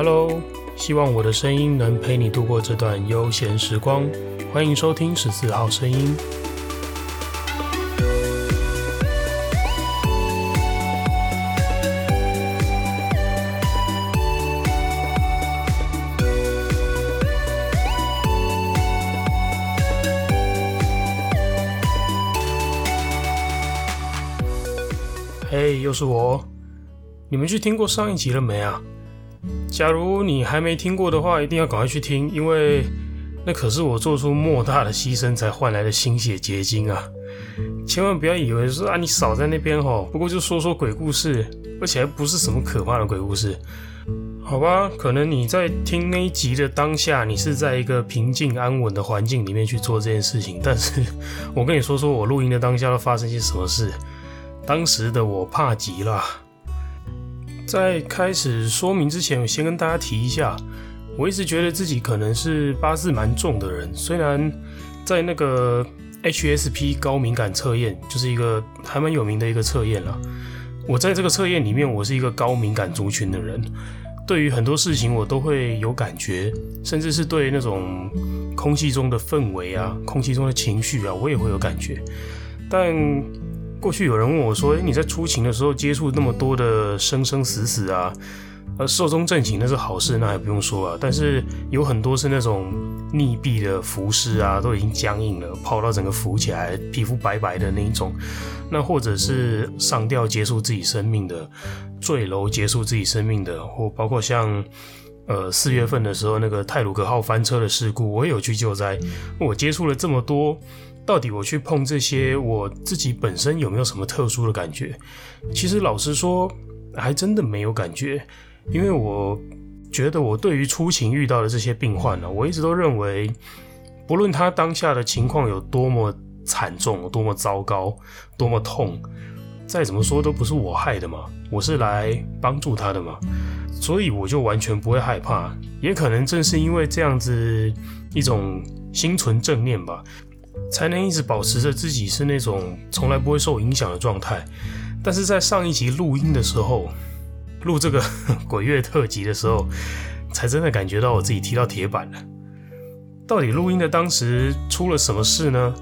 Hello，希望我的声音能陪你度过这段悠闲时光。欢迎收听十四号声音。嘿又是我。你们去听过上一集了没啊？假如你还没听过的话，一定要赶快去听，因为那可是我做出莫大的牺牲才换来的心血结晶啊！千万不要以为是啊，你少在那边吼，不过就说说鬼故事，而且还不是什么可怕的鬼故事，好吧？可能你在听那一集的当下，你是在一个平静安稳的环境里面去做这件事情，但是 我跟你说说我录音的当下都发生些什么事，当时的我怕极了。在开始说明之前，我先跟大家提一下，我一直觉得自己可能是八字蛮重的人。虽然在那个 HSP 高敏感测验，就是一个还蛮有名的一个测验了。我在这个测验里面，我是一个高敏感族群的人，对于很多事情我都会有感觉，甚至是对那种空气中的氛围啊、空气中的情绪啊，我也会有感觉，但。过去有人问我说：“诶，你在出勤的时候接触那么多的生生死死啊，呃，寿终正寝那是好事，那还不用说啊。但是有很多是那种溺毙的浮尸啊，都已经僵硬了，泡到整个浮起来，皮肤白白的那一种。那或者是上吊结束自己生命的，坠楼结束自己生命的，或包括像呃四月份的时候那个泰鲁克号翻车的事故，我也有去救灾。我接触了这么多。”到底我去碰这些，我自己本身有没有什么特殊的感觉？其实老实说，还真的没有感觉，因为我觉得我对于出勤遇到的这些病患呢，我一直都认为，不论他当下的情况有多么惨重、多么糟糕、多么痛，再怎么说都不是我害的嘛，我是来帮助他的嘛，所以我就完全不会害怕。也可能正是因为这样子一种心存正念吧。才能一直保持着自己是那种从来不会受影响的状态，但是在上一集录音的时候，录这个 鬼月特辑的时候，才真的感觉到我自己踢到铁板了。到底录音的当时出了什么事呢？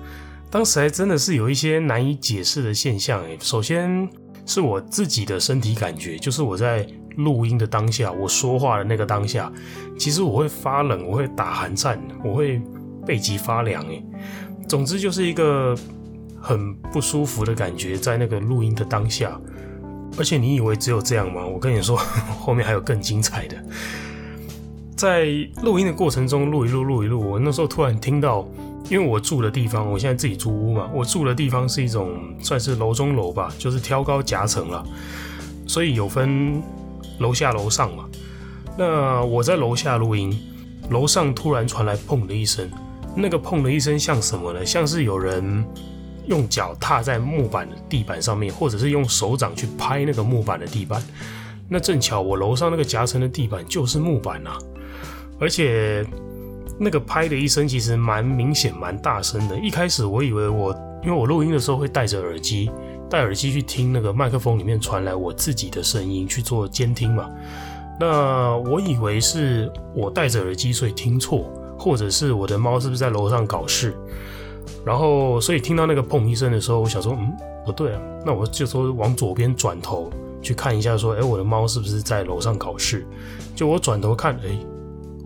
当时还真的是有一些难以解释的现象。诶，首先是我自己的身体感觉，就是我在录音的当下，我说话的那个当下，其实我会发冷，我会打寒战，我会背脊发凉。诶。总之就是一个很不舒服的感觉，在那个录音的当下，而且你以为只有这样吗？我跟你说，后面还有更精彩的。在录音的过程中，录一录，录一录，我那时候突然听到，因为我住的地方，我现在自己租屋嘛，我住的地方是一种算是楼中楼吧，就是挑高夹层了，所以有分楼下楼上嘛。那我在楼下录音，楼上突然传来砰的一声。那个砰的一声像什么呢？像是有人用脚踏在木板的地板上面，或者是用手掌去拍那个木板的地板。那正巧我楼上那个夹层的地板就是木板啊，而且那个拍的一声其实蛮明显、蛮大声的。一开始我以为我，因为我录音的时候会戴着耳机，戴耳机去听那个麦克风里面传来我自己的声音去做监听嘛。那我以为是我戴着耳机所以听错。或者是我的猫是不是在楼上搞事？然后，所以听到那个砰一声的时候，我想说，嗯，不对啊，那我就说往左边转头去看一下，说，哎，我的猫是不是在楼上搞事？就我转头看，哎，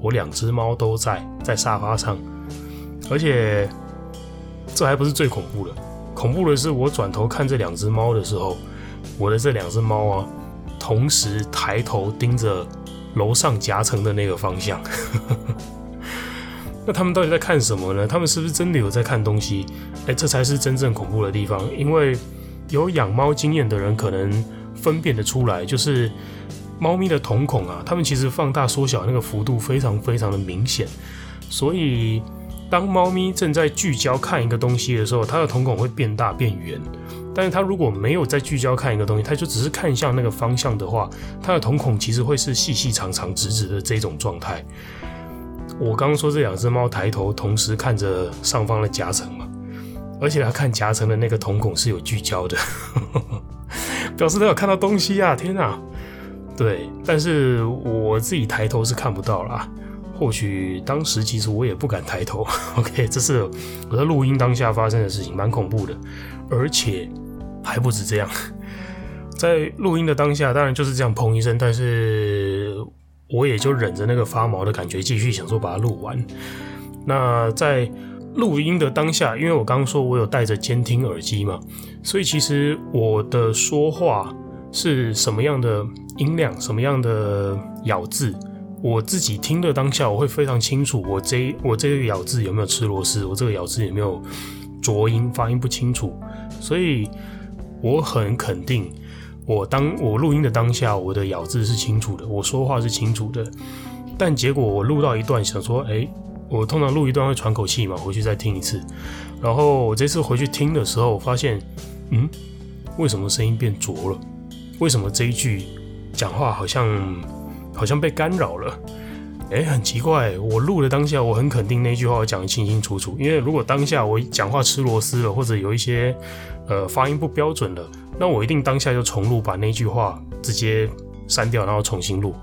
我两只猫都在在沙发上，而且这还不是最恐怖的，恐怖的是我转头看这两只猫的时候，我的这两只猫啊，同时抬头盯着楼上夹层的那个方向。那他们到底在看什么呢？他们是不是真的有在看东西？哎，这才是真正恐怖的地方。因为有养猫经验的人可能分辨得出来，就是猫咪的瞳孔啊，它们其实放大缩小那个幅度非常非常的明显。所以当猫咪正在聚焦看一个东西的时候，它的瞳孔会变大变圆。但是它如果没有在聚焦看一个东西，它就只是看向那个方向的话，它的瞳孔其实会是细细长长直直的这种状态。我刚刚说这两只猫抬头同时看着上方的夹层嘛，而且它看夹层的那个瞳孔是有聚焦的，表示它有看到东西啊！天哪，对，但是我自己抬头是看不到啦。或许当时其实我也不敢抬头。OK，这是我在录音当下发生的事情，蛮恐怖的。而且还不止这样，在录音的当下，当然就是这样砰一声，但是我也就忍着那个发毛的感觉，继续想说把它录完。那在录音的当下，因为我刚刚说我有戴着监听耳机嘛，所以其实我的说话是什么样的音量，什么样的咬字。我自己听的当下，我会非常清楚，我这我这个咬字有没有吃螺丝，我这个咬字有没有浊音，发音不清楚，所以我很肯定，我当我录音的当下，我的咬字是清楚的，我说话是清楚的。但结果我录到一段，想说，哎，我通常录一段会喘口气嘛，回去再听一次。然后我这次回去听的时候，发现，嗯，为什么声音变浊了？为什么这一句讲话好像？好像被干扰了，诶，很奇怪。我录的当下，我很肯定那句话我讲的清清楚楚。因为如果当下我讲话吃螺丝了，或者有一些呃发音不标准了，那我一定当下就重录，把那句话直接删掉，然后重新录。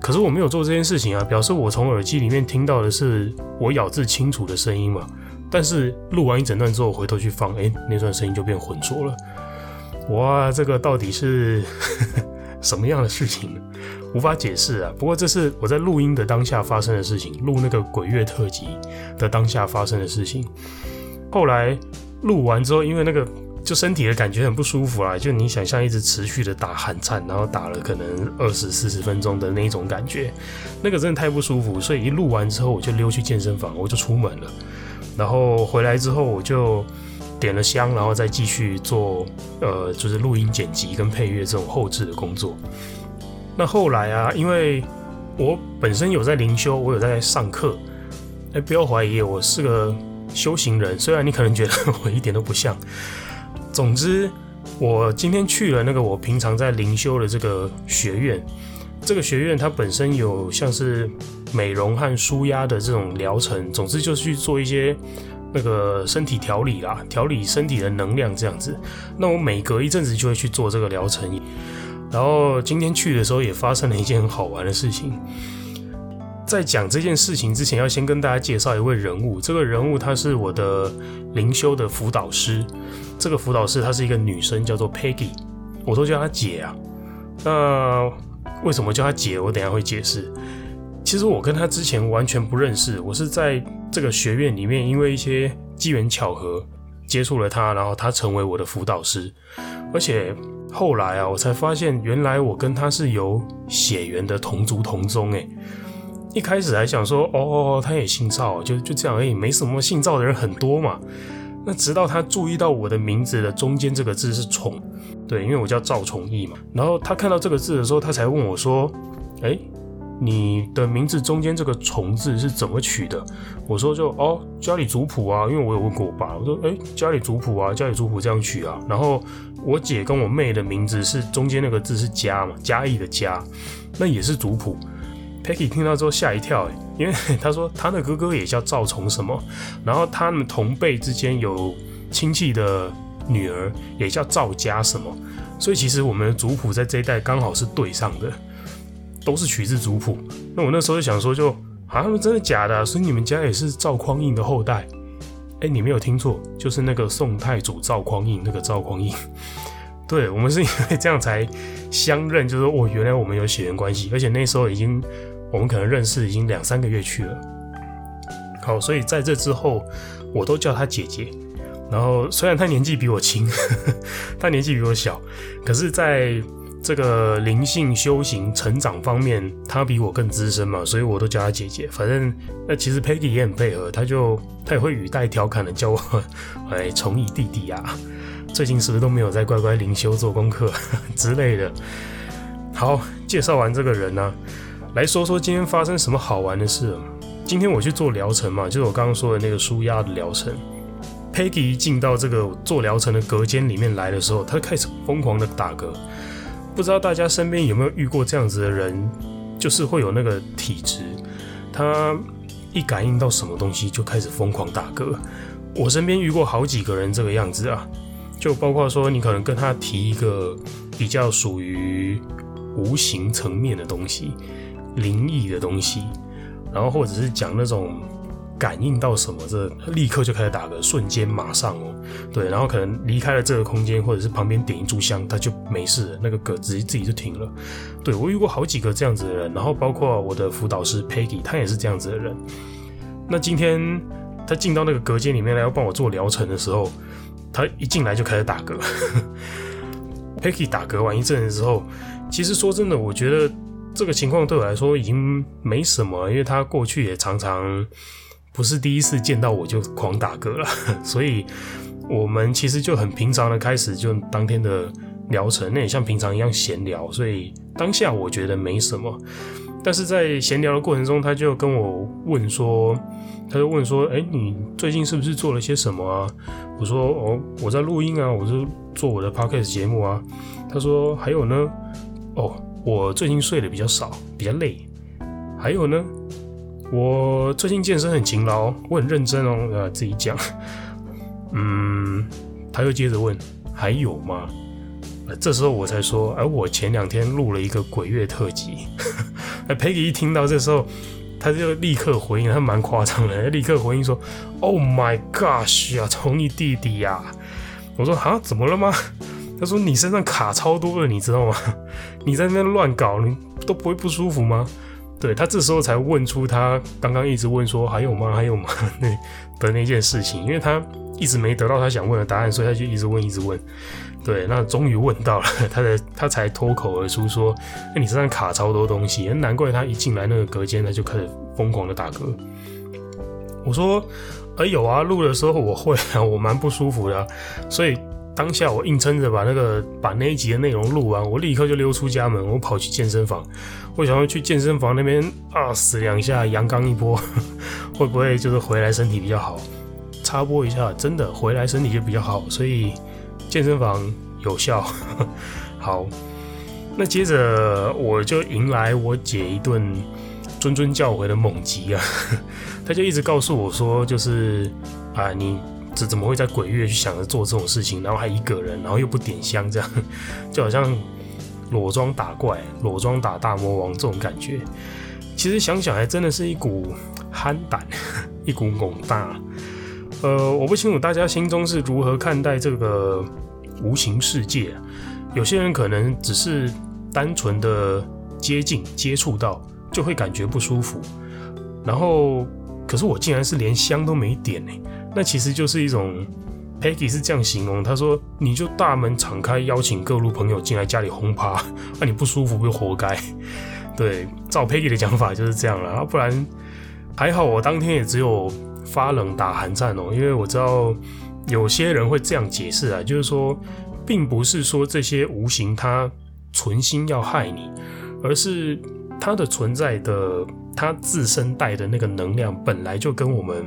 可是我没有做这件事情啊，表示我从耳机里面听到的是我咬字清楚的声音嘛。但是录完一整段之后，回头去放，诶，那段声音就变浑浊了。哇，这个到底是 什么样的事情呢？无法解释啊，不过这是我在录音的当下发生的事情，录那个鬼月特辑的当下发生的事情。后来录完之后，因为那个就身体的感觉很不舒服啊，就你想象一直持续的打寒颤，然后打了可能二十四十分钟的那种感觉，那个真的太不舒服，所以一录完之后我就溜去健身房，我就出门了。然后回来之后我就点了香，然后再继续做呃，就是录音剪辑跟配乐这种后置的工作。那后来啊，因为我本身有在灵修，我有在上课，哎，不要怀疑我是个修行人，虽然你可能觉得我一点都不像。总之，我今天去了那个我平常在灵修的这个学院，这个学院它本身有像是美容和舒压的这种疗程，总之就是去做一些那个身体调理啦，调理身体的能量这样子。那我每隔一阵子就会去做这个疗程。然后今天去的时候也发生了一件很好玩的事情。在讲这件事情之前，要先跟大家介绍一位人物。这个人物她是我的灵修的辅导师。这个辅导师她是一个女生，叫做 Peggy，我都叫她姐啊。那为什么叫她姐？我等下会解释。其实我跟她之前完全不认识，我是在这个学院里面，因为一些机缘巧合接触了她，然后她成为我的辅导师，而且。后来啊，我才发现原来我跟她是有血缘的同族同宗诶。一开始还想说，哦，哦他也姓赵，就就这样而已，没什么姓赵的人很多嘛。那直到他注意到我的名字的中间这个字是“崇”，对，因为我叫赵崇义嘛。然后他看到这个字的时候，他才问我说：“诶。你的名字中间这个“崇”字是怎么取的？我说就哦，家里族谱啊，因为我有问过我爸，我说诶，家里族谱啊，家里族谱这样取啊。然后我姐跟我妹的名字是中间那个字是“家”嘛，嘉义的“嘉”，那也是族谱。Peggy 听到之后吓一跳，因为 他说他的哥哥也叫赵崇什么，然后他们同辈之间有亲戚的女儿也叫赵家什么，所以其实我们的族谱在这一代刚好是对上的。都是取自族谱，那我那时候就想说就，就啊，真的假的？所以你们家也是赵匡胤的后代？哎，你没有听错，就是那个宋太祖赵匡胤，那个赵匡胤。对，我们是因为这样才相认，就是说哦，原来我们有血缘关系，而且那时候已经我们可能认识已经两三个月去了。好，所以在这之后，我都叫她姐姐。然后虽然她年纪比我轻，她年纪比我小，可是，在这个灵性修行成长方面，她比我更资深嘛，所以我都叫她姐姐。反正那其实 Peggy 也很配合，她就她也会语带调侃的叫我，哎，崇义弟弟啊，最近是不是都没有在乖乖灵修做功课之类的？好，介绍完这个人呢、来说说今天发生什么好玩的事。今天我去做疗程嘛，就是我刚刚说的那个舒压的疗程。Peggy 一进到这个做疗程的隔间里面来的时候，他开始疯狂的打嗝。不知道大家身边有没有遇过这样子的人，就是会有那个体质，他一感应到什么东西就开始疯狂打嗝。我身边遇过好几个人这个样子啊，就包括说你可能跟他提一个比较属于无形层面的东西、灵异的东西，然后或者是讲那种感应到什么，这立刻就开始打嗝，瞬间马上哦，对，然后可能离开了这个空间，或者是旁边点一炷香，他就没事了，那个嗝自己自己就停了。对，我遇过好几个这样子的人，然后包括我的辅导师 Peggy，他也是这样子的人。那今天他进到那个隔间里面来要帮我做疗程的时候，他一进来就开始打嗝。Peggy 打嗝完一阵子之后，其实说真的，我觉得这个情况对我来说已经没什么，因为他过去也常常不是第一次见到我就狂打嗝了，所以我们其实就很平常的开始就当天的疗程，那也像平常一样闲聊，所以当下我觉得没什么。但是在闲聊的过程中，他就跟我问说，他就问说，哎，你最近是不是做了些什么啊？我说，哦，我在录音啊，我是做我的 podcast 节目啊。他说，还有呢，哦，我最近睡得比较少，比较累。还有呢，我最近健身很勤劳，我很认真哦，呃，自己讲。嗯，他又接着问，还有吗？这时候我才说，而我前两天录了一个鬼月特辑。哎，Peggy 一听到这时候，他就立刻回应，他蛮夸张的，立刻回应说：“Oh my gosh 啊，从你弟弟呀、！”我说：“啊，怎么了吗？”他说：“你身上卡超多了，你知道吗？你在那边乱搞，你都不会不舒服吗？”对，他这时候才问出他刚刚一直问说：“还有吗？还有吗？” 那的那件事情，因为他一直没得到他想问的答案，所以他就一直问，一直问。对，那终于问到了，他的他才脱口而出说：“那，你身上卡超多东西，难怪他一进来那个隔间，他就开始疯狂的打嗝。”我说：“哎，有啊，录的时候我会啊，我蛮不舒服的，所以当下我硬撑着把那个把那一集的内容录完，我立刻就溜出家门，我跑去健身房，我想要去健身房那边啊死两下，阳刚一波，会不会就是回来身体比较好？插播一下，真的回来身体就比较好，所以。”健身房有效，好，那接着我就迎来我姐一顿谆谆教诲的猛击啊！她就一直告诉我说，就是啊，你这怎么会在鬼月去想着做这种事情，然后还一个人，然后又不点香，这样 就好像裸装打怪、裸装打大魔王这种感觉。其实想想，还真的是一股憨胆，一股猛大。呃，我不清楚大家心中是如何看待这个无形世界。有些人可能只是单纯的接近、接触到，就会感觉不舒服。然后，可是我竟然是连香都没点呢。那其实就是一种，Peggy 是这样形容，他说：“你就大门敞开，邀请各路朋友进来家里轰趴，那 你不舒服不就活该？” 对，照 Peggy 的讲法就是这样了。不然还好，我当天也只有。发冷打寒战哦，因为我知道有些人会这样解释啊，就是说，并不是说这些无形它存心要害你，而是它的存在的它自身带的那个能量本来就跟我们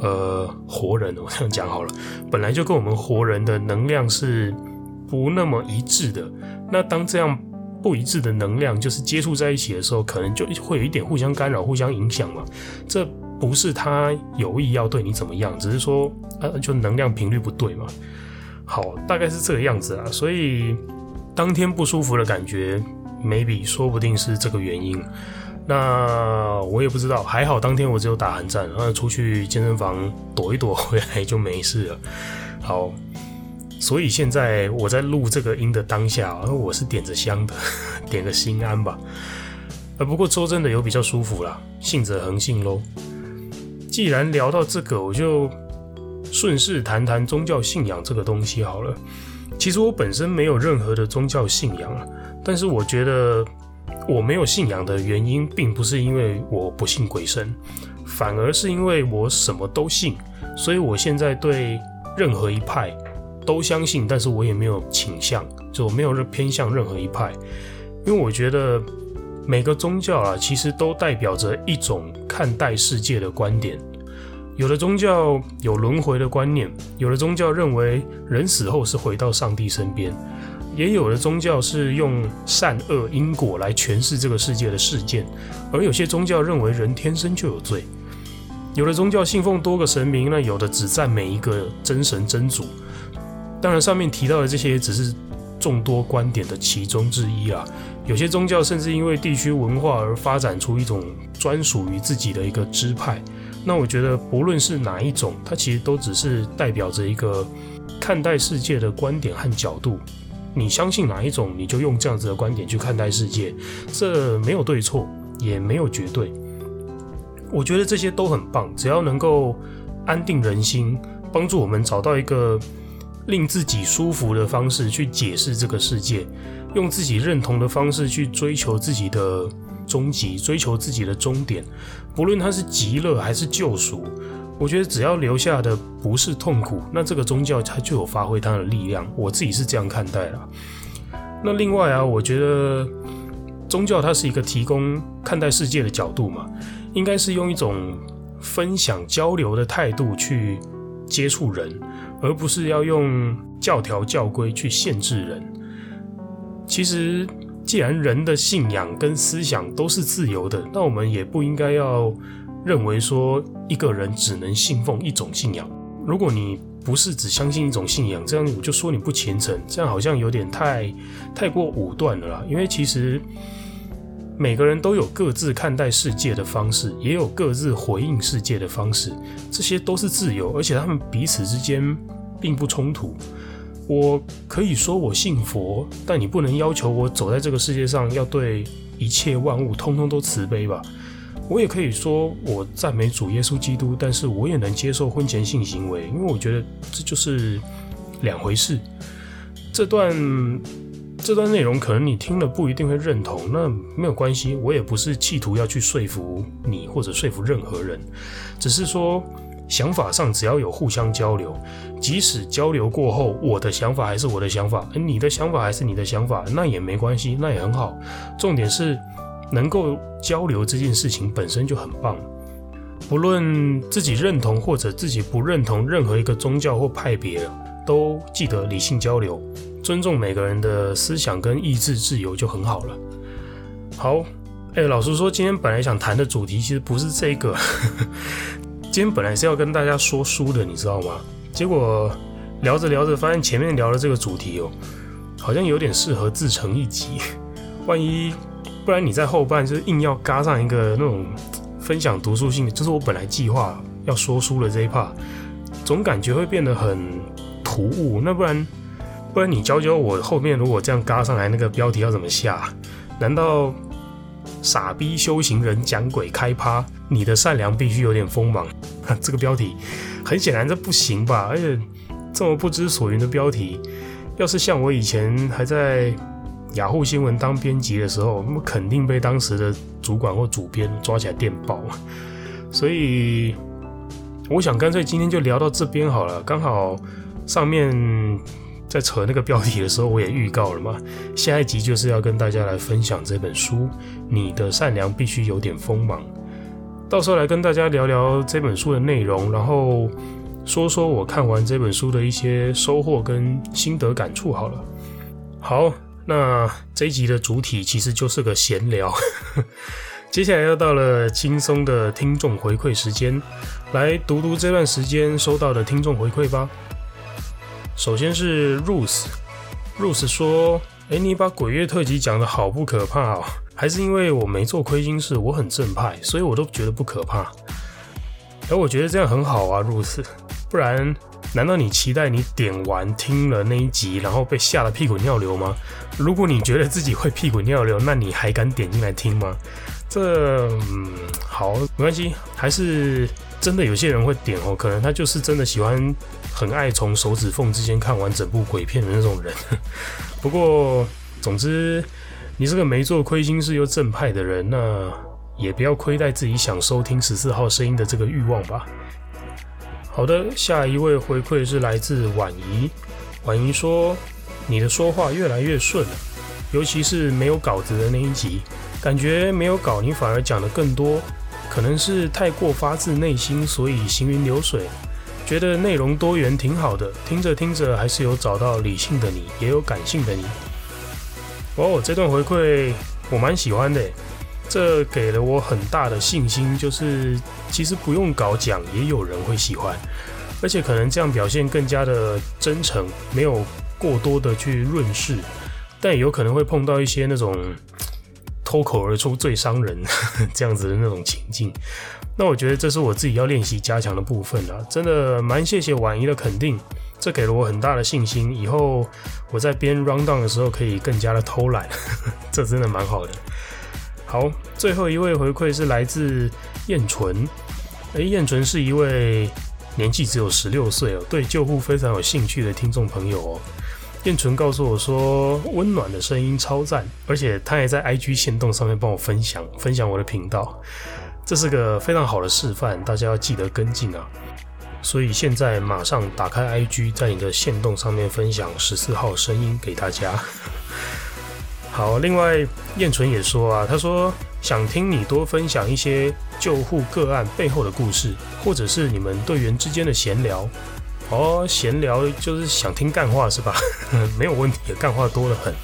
呃活人，我这样讲好了，本来就跟我们活人的能量是不那么一致的。那当这样不一致的能量就是接触在一起的时候，可能就会有一点互相干扰、互相影响嘛。这不是他有意要对你怎么样，只是说，呃，就能量频率不对嘛。好，大概是这个样子啊。所以当天不舒服的感觉，maybe 说不定是这个原因。那我也不知道，还好当天我只有打寒战，然后出去健身房躲一躲，回来就没事了。好，所以现在我在录这个音的当下，我是点着香的，点个心安吧。呃，不过说真的，有比较舒服啦，信者恒信喽。既然聊到这个，我就顺势谈谈宗教信仰这个东西好了。其实我本身没有任何的宗教信仰啊，但是我觉得我没有信仰的原因，并不是因为我不信鬼神，反而是因为我什么都信。所以我现在对任何一派都相信，但是我也没有倾向，就我没有偏向任何一派，因为我觉得。每个宗教啊，其实都代表着一种看待世界的观点。有的宗教有轮回的观念，有的宗教认为人死后是回到上帝身边，也有的宗教是用善恶因果来诠释这个世界的事件，而有些宗教认为人天生就有罪。有的宗教信奉多个神明，那有的只赞美一个真神真主。当然，上面提到的这些只是众多观点的其中之一啊。有些宗教甚至因为地区文化而发展出一种专属于自己的一个支派。那我觉得，不论是哪一种，它其实都只是代表着一个看待世界的观点和角度。你相信哪一种，你就用这样子的观点去看待世界，这没有对错，也没有绝对。我觉得这些都很棒，只要能够安定人心，帮助我们找到一个令自己舒服的方式去解释这个世界，用自己认同的方式去追求自己的终极，追求自己的终点，不论它是极乐还是救赎，我觉得只要留下的不是痛苦，那这个宗教它就有发挥它的力量。我自己是这样看待啦。那另外啊，我觉得宗教它是一个提供看待世界的角度嘛。应该是用一种分享交流的态度去接触人，而不是要用教条教规去限制人。其实，既然人的信仰跟思想都是自由的，那我们也不应该要认为说一个人只能信奉一种信仰。如果你不是只相信一种信仰，这样我就说你不虔诚，这样好像有点太太过武断了啦。因为其实。每个人都有各自看待世界的方式，也有各自回应世界的方式，这些都是自由，而且他们彼此之间并不冲突。我可以说我信佛，但你不能要求我走在这个世界上要对一切万物通通都慈悲吧？我也可以说我赞美主耶稣基督，但是我也能接受婚前性行为，因为我觉得这就是两回事。这段。这段内容可能你听了不一定会认同，那没有关系，我也不是企图要去说服你或者说服任何人，只是说想法上只要有互相交流，即使交流过后我的想法还是我的想法，你的想法还是你的想法，那也没关系，那也很好。重点是能够交流这件事情本身就很棒，不论自己认同或者自己不认同任何一个宗教或派别，都记得理性交流。尊重每个人的思想跟意志自由就很好了。好，哎、老实说，今天本来想谈的主题其实不是这个，今天本来是要跟大家说书的，你知道吗？结果聊着聊着，发现前面聊的这个主题哦，好像有点适合自成一集。万一不然你在后半就是硬要嘎上一个那种分享读书心得，就是我本来计划要说书的这一 part，总感觉会变得很突兀。那不然。不然你教教我后面如果这样嘎上来，那个标题要怎么下？难道傻逼修行人讲鬼开趴？你的善良必须有点锋芒。这个标题很显然这不行吧？而且这么不知所云的标题，要是像我以前还在雅虎新闻当编辑的时候，那么肯定被当时的主管或主编抓起来电爆。所以我想干脆今天就聊到这边好了，刚好上面。在扯那个标题的时候，我也预告了嘛，下一集就是要跟大家来分享这本书。你的善良必须有点锋芒。到时候来跟大家聊聊这本书的内容，然后说说我看完这本书的一些收获跟心得感触。好了，好，那这一集的主体其实就是个闲聊。接下来又到了轻松的听众回馈时间，来读读这段时间收到的听众回馈吧。首先是 Ruth，Ruth 说：“哎，你把鬼月特辑讲得好不可怕哦，还是因为我没做亏心事，我很正派，所以我都觉得不可怕。而我觉得这样很好啊，Ruth，不然难道你期待你点完听了那一集，然后被吓得屁滚尿流吗？如果你觉得自己会屁滚尿流，那你还敢点进来听吗？这，嗯，好，没关系，还是。”真的有些人会点哦，可能他就是真的喜欢，很爱从手指缝之间看完整部鬼片的那种人。不过，总之，你是个没做亏心事又正派的人，那也不要亏待自己想收听十四号声音的这个欲望吧。好的，下一位回馈是来自婉仪，婉仪说：“你的说话越来越顺了，尤其是没有稿子的那一集，感觉没有稿你反而讲得更多。”可能是太过发自内心，所以行云流水，觉得内容多元挺好的。听着听着，还是有找到理性的你，也有感性的你。哦，这段回馈我蛮喜欢的，这给了我很大的信心，就是其实不用搞讲，也有人会喜欢，而且可能这样表现更加的真诚，没有过多的去润饰，但也有可能会碰到一些那种脱口而出最伤人 这样子的那种情境。那我觉得这是我自己要练习加强的部分了。真的蛮谢谢婉仪的肯定，这给了我很大的信心。以后我在编 rundown 的时候可以更加的偷懒，这真的蛮好的。好，最后一位回馈是来自燕纯。诶，燕纯是一位。年纪只有十六岁哦，对救护非常有兴趣的听众朋友哦，燕纯告诉我说，温暖的声音超赞，而且他也在 IG 线动上面帮我分享分享我的频道，这是个非常好的示范，大家要记得跟进啊！所以现在马上打开 IG，在你的线动上面分享十四号声音给大家。好，另外燕纯也说啊，他说想听你多分享一些救护个案背后的故事，或者是你们队员之间的闲聊。哦，闲聊就是想听干话是吧？没有问题，干话多得很。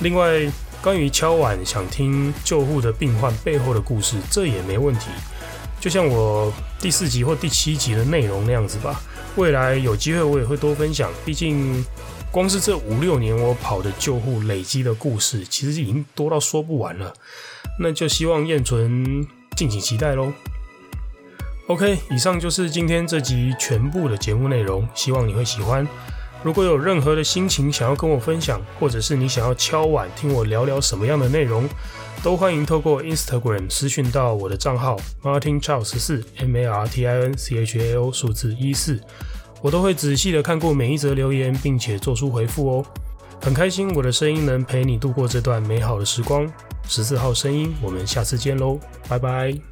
另外，关于敲碗想听救护的病患背后的故事，这也没问题。就像我第四集或第七集的内容那样子吧。未来有机会我也会多分享，毕竟。光是这五六年我跑的救护累积的故事，其实已经多到说不完了。那就希望燕纯敬请期待喽。OK，以上就是今天这集全部的节目内容，希望你会喜欢。如果有任何的心情想要跟我分享，或者是你想要敲碗听我聊聊什么样的内容，都欢迎透过 Instagram 私讯到我的账号 Martin Chao 十四 M A R T I N C H A O 数字一四。我都会仔细的看过每一则留言，并且做出回复哦。很开心我的声音能陪你度过这段美好的时光。十四号声音，我们下次见喽，拜拜。